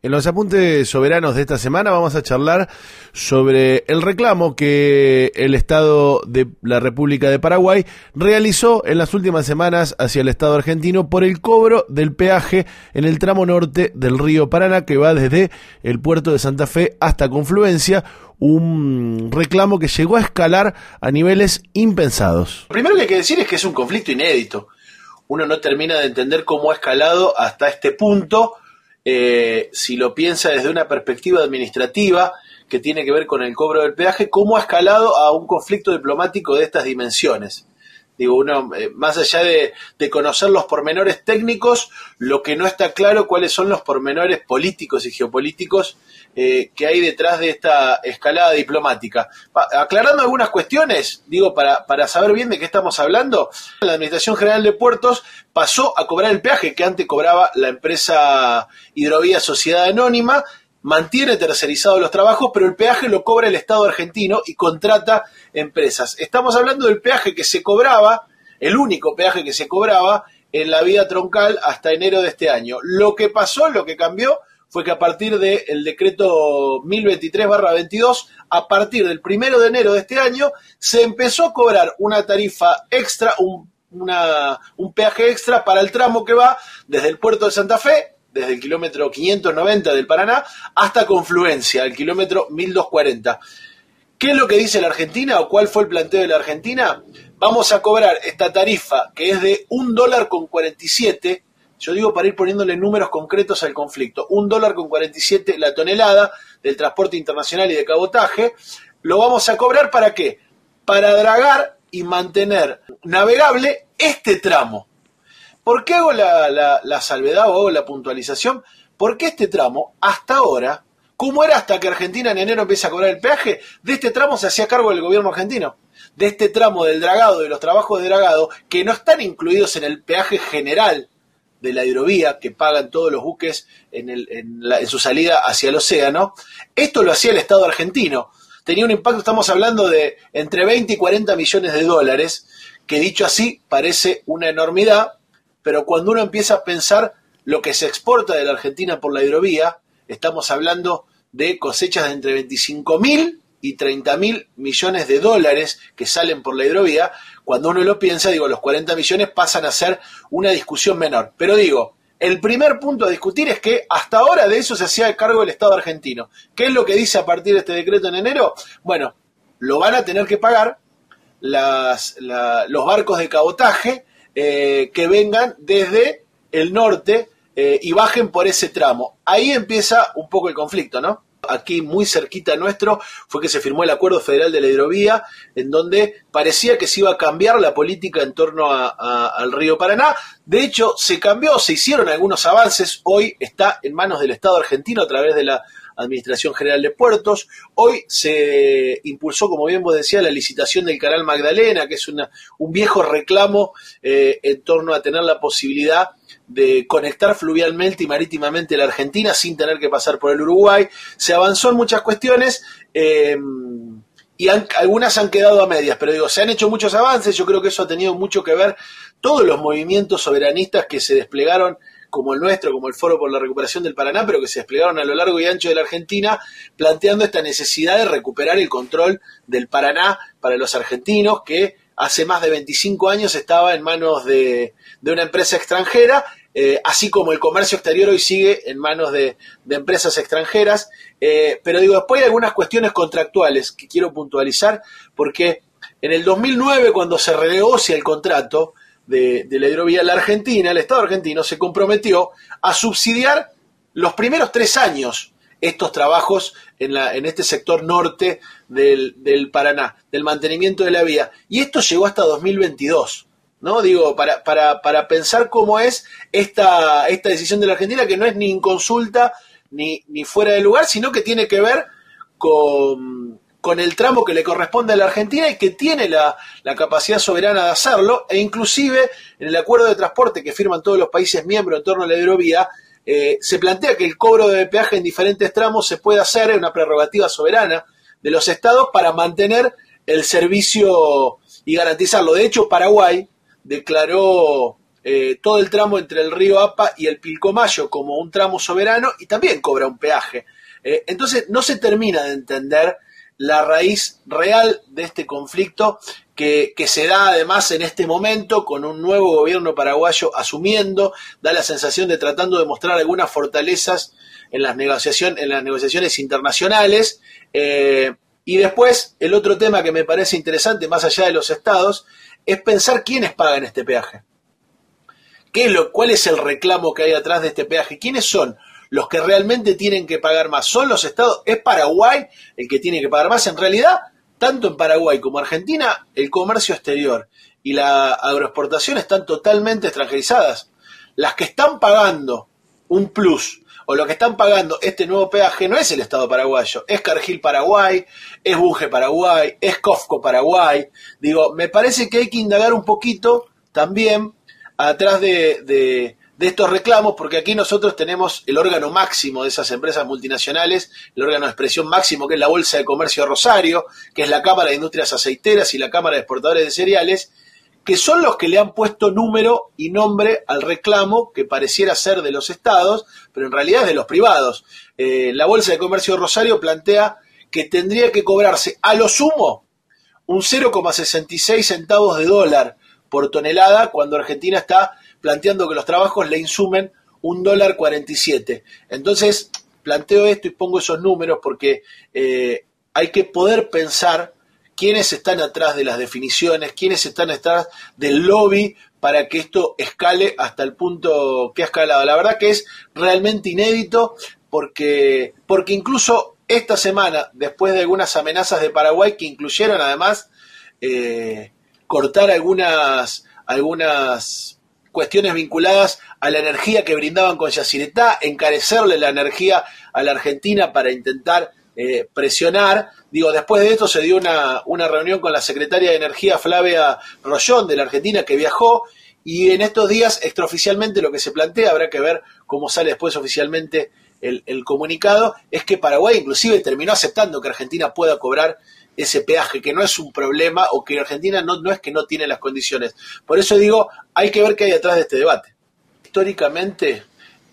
En los apuntes soberanos de esta semana vamos a charlar sobre el reclamo que el Estado de la República de Paraguay realizó en las últimas semanas hacia el Estado argentino por el cobro del peaje en el tramo norte del río Paraná que va desde el puerto de Santa Fe hasta Confluencia, un reclamo que llegó a escalar a niveles impensados. Lo primero que hay que decir es que es un conflicto inédito. Uno no termina de entender cómo ha escalado hasta este punto eh, si lo piensa desde una perspectiva administrativa que tiene que ver con el cobro del peaje, cómo ha escalado a un conflicto diplomático de estas dimensiones. Digo, uno, eh, más allá de, conocer los pormenores técnicos, lo que no está claro cuáles son los pormenores políticos y geopolíticos eh, que hay detrás de esta escalada diplomática. aclarando algunas cuestiones, digo, para, para saber bien de qué estamos hablando, la Administración General de Puertos pasó a cobrar el peaje que antes cobraba la empresa Hidrovía Sociedad Anónima, mantiene tercerizados los trabajos, pero el peaje lo cobra el Estado argentino y contrata empresas. Estamos hablando del peaje que se cobraba, el único peaje que se cobraba en la vía troncal hasta enero de este año. Lo que pasó, lo que cambió, fue que a partir del decreto 1023-22, a partir del primero de enero de este año, se empezó a cobrar una tarifa extra, un, un peaje extra para el tramo que va desde el puerto de Santa Fe desde el kilómetro 590 del Paraná hasta Confluencia, el kilómetro 1240. ¿Qué es lo que dice la Argentina o cuál fue el planteo de la Argentina? Vamos a cobrar esta tarifa que es de un dólar con 47, yo digo para ir poniéndole números concretos al conflicto, un dólar con 47 la tonelada del transporte internacional y de cabotaje, lo vamos a cobrar para qué? Para dragar y mantener navegable este tramo. ¿Por qué hago la, salvedad o hago la puntualización? Porque este tramo, hasta ahora, ¿cómo era hasta que Argentina en enero empieza a cobrar el peaje? De este tramo se hacía cargo el gobierno argentino. De este tramo del dragado, de los trabajos de dragado, que no están incluidos en el peaje general de la hidrovía que pagan todos los buques en, en, su salida hacia el océano, esto lo hacía el Estado argentino. Tenía un impacto, estamos hablando de entre 20 y 40 millones de dólares, que dicho así parece una enormidad, pero cuando uno empieza a pensar lo que se exporta de la Argentina por la hidrovía, estamos hablando de cosechas de entre 25 mil y 30 mil millones de dólares que salen por la hidrovía. Cuando uno lo piensa, digo, los 40 millones pasan a ser una discusión menor. Pero digo, el primer punto a discutir es que hasta ahora de eso se hacía cargo el Estado argentino. ¿Qué es lo que dice a partir de este decreto en enero? Bueno, lo van a tener que pagar los barcos de cabotaje eh, que vengan desde el norte eh, y bajen por ese tramo. Ahí empieza un poco el conflicto, ¿no? Aquí muy cerquita nuestro fue que se firmó el Acuerdo Federal de la Hidrovía, en donde parecía que se iba a cambiar la política en torno al río Paraná. De hecho, se cambió, se hicieron algunos avances. Hoy está en manos del Estado argentino a través de la Administración General de Puertos. Hoy se impulsó, como bien vos decías, la licitación del Canal Magdalena, que es una, un viejo reclamo eh, en torno a tener la posibilidad de conectar fluvialmente y marítimamente la Argentina sin tener que pasar por el Uruguay. Se avanzó en muchas cuestiones. Eh, y algunas han quedado a medias, pero digo, se han hecho muchos avances, yo creo que eso ha tenido mucho que ver todos los movimientos soberanistas que se desplegaron como el nuestro, como el Foro por la Recuperación del Paraná, pero que se desplegaron a lo largo y ancho de la Argentina, planteando esta necesidad de recuperar el control del Paraná para los argentinos, que hace más de 25 años estaba en manos de, una empresa extranjera, eh, así como el comercio exterior hoy sigue en manos de, empresas extranjeras. Eh, pero digo, después hay algunas cuestiones contractuales que quiero puntualizar, porque en el 2009, cuando se renegocia el contrato, de, la hidrovía, la Argentina, el Estado argentino, se comprometió a subsidiar los primeros tres años estos trabajos en, la, en este sector norte del, Paraná, del mantenimiento de la vía. Y esto llegó hasta 2022. ¿no? Digo, para, para, para pensar cómo es esta, esta decisión de la Argentina, que no es ni inconsulta ni, ni fuera de lugar, sino que tiene que ver con, con el tramo que le corresponde a la Argentina y que tiene la, capacidad soberana de hacerlo, e inclusive en el acuerdo de transporte que firman todos los países miembros en torno a la hidrovía, eh, se plantea que el cobro de peaje en diferentes tramos se puede hacer en una prerrogativa soberana de los estados para mantener el servicio y garantizarlo. De hecho, Paraguay declaró eh, todo el tramo entre el río Apa y el Pilcomayo como un tramo soberano y también cobra un peaje. Eh, entonces no se termina de entender la raíz real de este conflicto que, se da además en este momento con un nuevo gobierno paraguayo asumiendo, da la sensación de tratando de mostrar algunas fortalezas en las, en las negociaciones internacionales. Eh, y después, el otro tema que me parece interesante, más allá de los estados, es pensar quiénes pagan este peaje. ¿Qué es lo, ¿Cuál es el reclamo que hay atrás de este peaje? ¿Quiénes son los que realmente tienen que pagar más? ¿Son los estados? ¿Es Paraguay el que tiene que pagar más? En realidad, tanto en Paraguay como Argentina, el comercio exterior y la agroexportación están totalmente extranjerizadas. Las que están pagando un plus o lo que están pagando este nuevo peaje no es el Estado paraguayo, es Cargill Paraguay, es Bunge Paraguay, es Cofco Paraguay. Digo, me parece que hay que indagar un poquito también atrás de, estos reclamos, porque aquí nosotros tenemos el órgano máximo de esas empresas multinacionales, el órgano de expresión máximo que es la Bolsa de Comercio Rosario, que es la Cámara de Industrias Aceiteras y la Cámara de Exportadores de Cereales, que son los que le han puesto número y nombre al reclamo que pareciera ser de los estados, pero en realidad es de los privados. Eh, la Bolsa de Comercio Rosario plantea que tendría que cobrarse a lo sumo un 0,66 centavos de dólar por tonelada cuando Argentina está planteando que los trabajos le insumen un dólar 47. Entonces, planteo esto y pongo esos números porque eh, hay que poder pensar quiénes están atrás de las definiciones, quiénes están atrás del lobby para que esto escale hasta el punto que ha escalado. La verdad que es realmente inédito porque, porque incluso esta semana, después de algunas amenazas de Paraguay que incluyeron además eh, cortar algunas, algunas cuestiones vinculadas a la energía que brindaban con Yacyretá, encarecerle la energía a la Argentina para intentar eh, presionar. Digo, después de esto se dio una, una reunión con la secretaria de Energía Flavia Rollón de la Argentina que viajó y en estos días extraoficialmente lo que se plantea, habrá que ver cómo sale después oficialmente el, el comunicado, es que Paraguay inclusive terminó aceptando que Argentina pueda cobrar ese peaje, que no es un problema o que Argentina no, no es que no tiene las condiciones. Por eso digo, hay que ver qué hay detrás de este debate. Históricamente,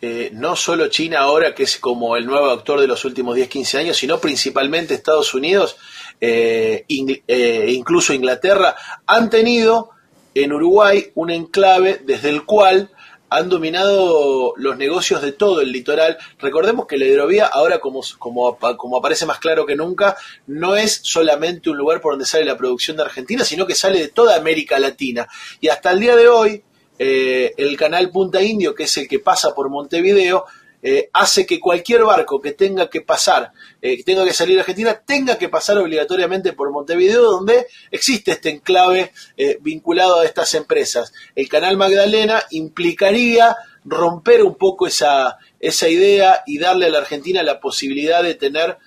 eh, no solo China ahora, que es como el nuevo actor de los últimos 10-15 años, sino principalmente Estados Unidos, eh, eh, incluso Inglaterra, han tenido en Uruguay un enclave desde el cual han dominado los negocios de todo el litoral. Recordemos que la hidrovía, ahora como, como, como, aparece más claro que nunca, no es solamente un lugar por donde sale la producción de Argentina, sino que sale de toda América Latina. Y hasta el día de hoy, eh, el canal Punta Indio, que es el que pasa por Montevideo, eh, hace que cualquier barco que tenga que pasar, eh, que tenga que salir a Argentina, tenga que pasar obligatoriamente por Montevideo, donde existe este enclave eh, vinculado a estas empresas. El canal Magdalena implicaría romper un poco esa, esa idea y darle a la Argentina la posibilidad de tener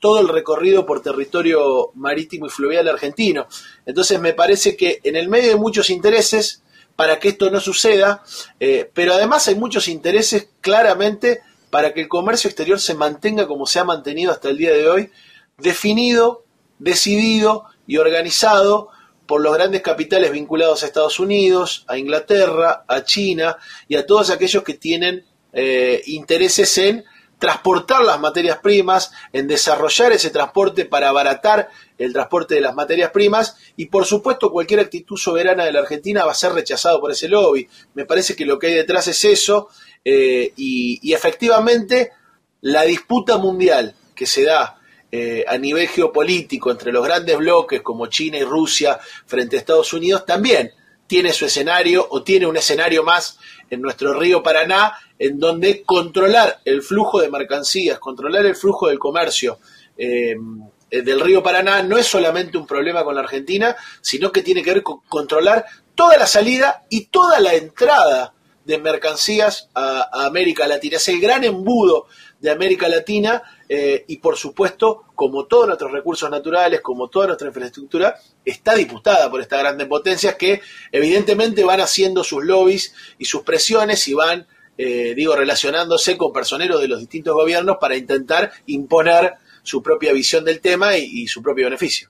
todo el recorrido por territorio marítimo y fluvial argentino. Entonces me parece que en el medio de muchos intereses, para que esto no suceda, eh, pero además hay muchos intereses claramente para que el comercio exterior se mantenga como se ha mantenido hasta el día de hoy, definido, decidido y organizado por los grandes capitales vinculados a Estados Unidos, a Inglaterra, a China y a todos aquellos que tienen eh, intereses en transportar las materias primas, en desarrollar ese transporte para abaratar el transporte de las materias primas y por supuesto cualquier actitud soberana de la Argentina va a ser rechazado por ese lobby. Me parece que lo que hay detrás es eso eh, y, efectivamente la disputa mundial que se da eh, a nivel geopolítico entre los grandes bloques como China y Rusia frente a Estados Unidos también tiene su escenario o tiene un escenario más en nuestro río Paraná, en donde controlar el flujo de mercancías, controlar el flujo del comercio eh, del río Paraná no es solamente un problema con la Argentina, sino que tiene que ver con controlar toda la salida y toda la entrada de mercancías a, América Latina. Es el gran embudo de América Latina eh, y por supuesto, como todos nuestros recursos naturales, como toda nuestra infraestructura, está disputada por estas grandes potencias que evidentemente van haciendo sus lobbies y sus presiones y van, eh, digo, relacionándose con personeros de los distintos gobiernos para intentar imponer su propia visión del tema y su propio beneficio.